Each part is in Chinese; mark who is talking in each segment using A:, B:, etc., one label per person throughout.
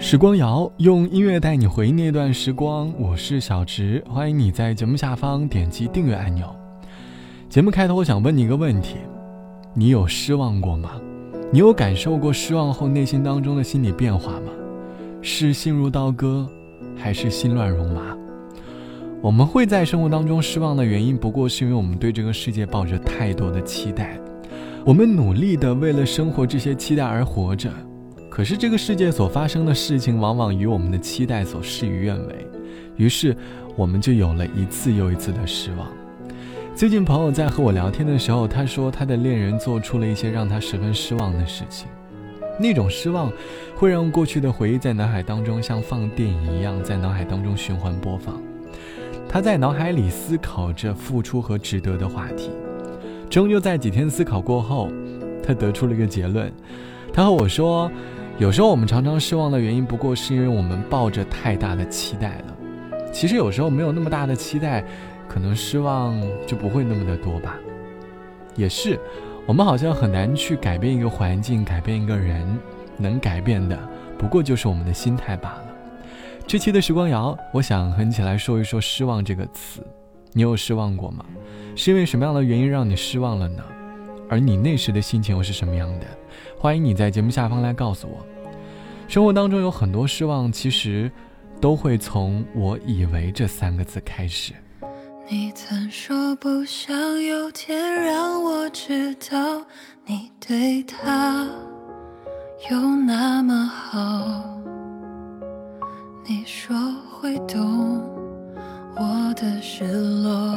A: 时光谣用音乐带你回忆那段时光，我是小直，欢迎你在节目下方点击订阅按钮。节目开头，我想问你一个问题：你有失望过吗？你有感受过失望后内心当中的心理变化吗？是心如刀割，还是心乱如麻？我们会在生活当中失望的原因，不过是因为我们对这个世界抱着太多的期待，我们努力的为了生活这些期待而活着。可是这个世界所发生的事情，往往与我们的期待所事与愿违，于是我们就有了一次又一次的失望。最近朋友在和我聊天的时候，他说他的恋人做出了一些让他十分失望的事情，那种失望会让过去的回忆在脑海当中像放电影一样在脑海当中循环播放。他在脑海里思考着付出和值得的话题，终究在几天思考过后，他得出了一个结论。他和我说。有时候我们常常失望的原因，不过是因为我们抱着太大的期待了。其实有时候没有那么大的期待，可能失望就不会那么的多吧。也是，我们好像很难去改变一个环境，改变一个人，能改变的不过就是我们的心态罢了。这期的时光谣，我想和你一起来说一说“失望”这个词。你有失望过吗？是因为什么样的原因让你失望了呢？而你那时的心情又是什么样的？欢迎你在节目下方来告诉我。生活当中有很多失望，其实都会从“我以为”这三个字开始。
B: 你曾说不想有天让我知道你对他有那么好，你说会懂我的失落，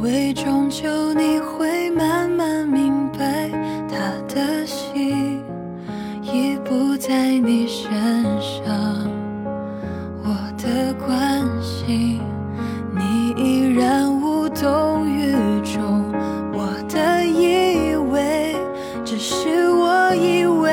B: 为终究你会慢慢明白，他的心已不在你身上，我的关心你依然无动于衷，我的以为只是我以为，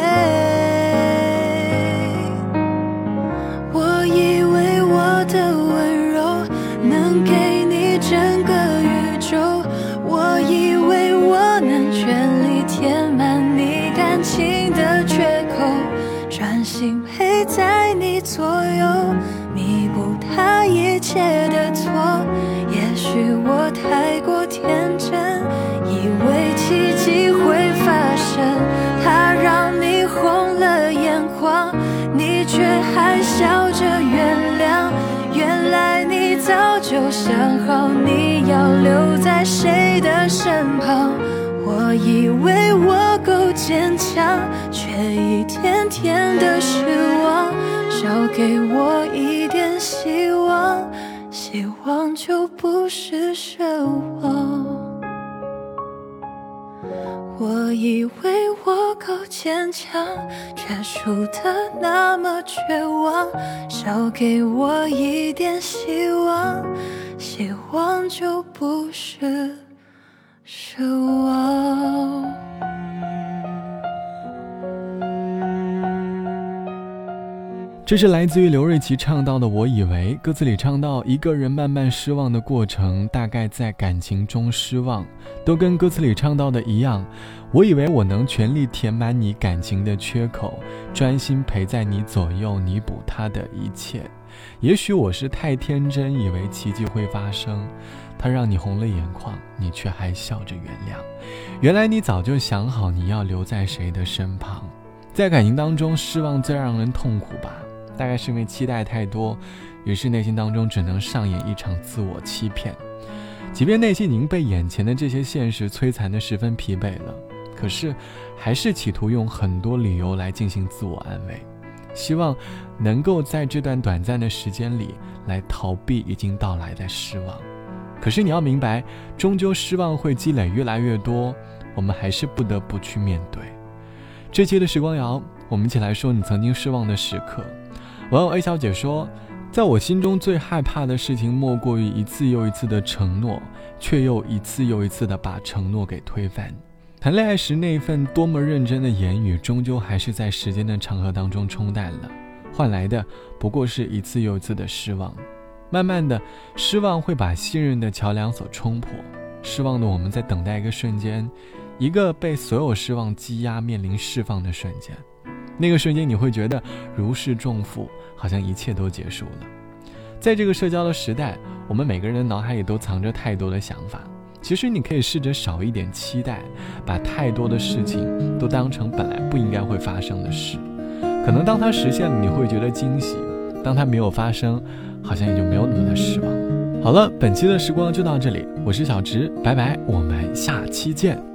B: 弥补他一切的错。也许我太过天真，以为奇迹会发生。他让你红了眼眶，你却还笑着原谅。原来你早就想好，你要留在谁的身旁。我以为我够坚强，却一天天的失望。少给我一点希望，希望就不是奢望。我以为我够坚强，却输得那么绝望。少给我一点希望，希望就不是。奢望。
A: 这是来自于刘瑞琦唱到的。我以为歌词里唱到一个人慢慢失望的过程，大概在感情中失望，都跟歌词里唱到的一样。我以为我能全力填满你感情的缺口，专心陪在你左右，弥补他的一切。也许我是太天真，以为奇迹会发生。他让你红了眼眶，你却还笑着原谅。原来你早就想好你要留在谁的身旁。在感情当中，失望最让人痛苦吧。大概是因为期待太多，于是内心当中只能上演一场自我欺骗。即便内心已经被眼前的这些现实摧残的十分疲惫了，可是还是企图用很多理由来进行自我安慰，希望能够在这段短暂的时间里来逃避已经到来的失望。可是你要明白，终究失望会积累越来越多，我们还是不得不去面对。这期的时光谣，我们一起来说你曾经失望的时刻。网友 A 小姐说：“在我心中最害怕的事情，莫过于一次又一次的承诺，却又一次又一次的把承诺给推翻。谈恋爱时那一份多么认真的言语，终究还是在时间的长河当中冲淡了，换来的不过是一次又一次的失望。慢慢的，失望会把信任的桥梁所冲破。失望的我们在等待一个瞬间，一个被所有失望积压、面临释放的瞬间。”那个瞬间，你会觉得如释重负，好像一切都结束了。在这个社交的时代，我们每个人的脑海里都藏着太多的想法。其实，你可以试着少一点期待，把太多的事情都当成本来不应该会发生的事。可能当它实现了，你会觉得惊喜；当它没有发生，好像也就没有那么的失望。好了，本期的时光就到这里，我是小直，拜拜，我们下期见。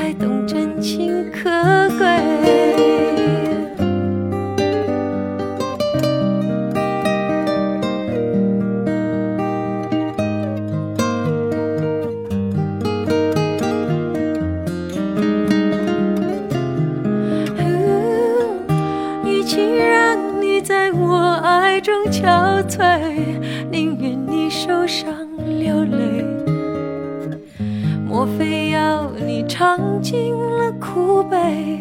C: 才懂真情可贵。苦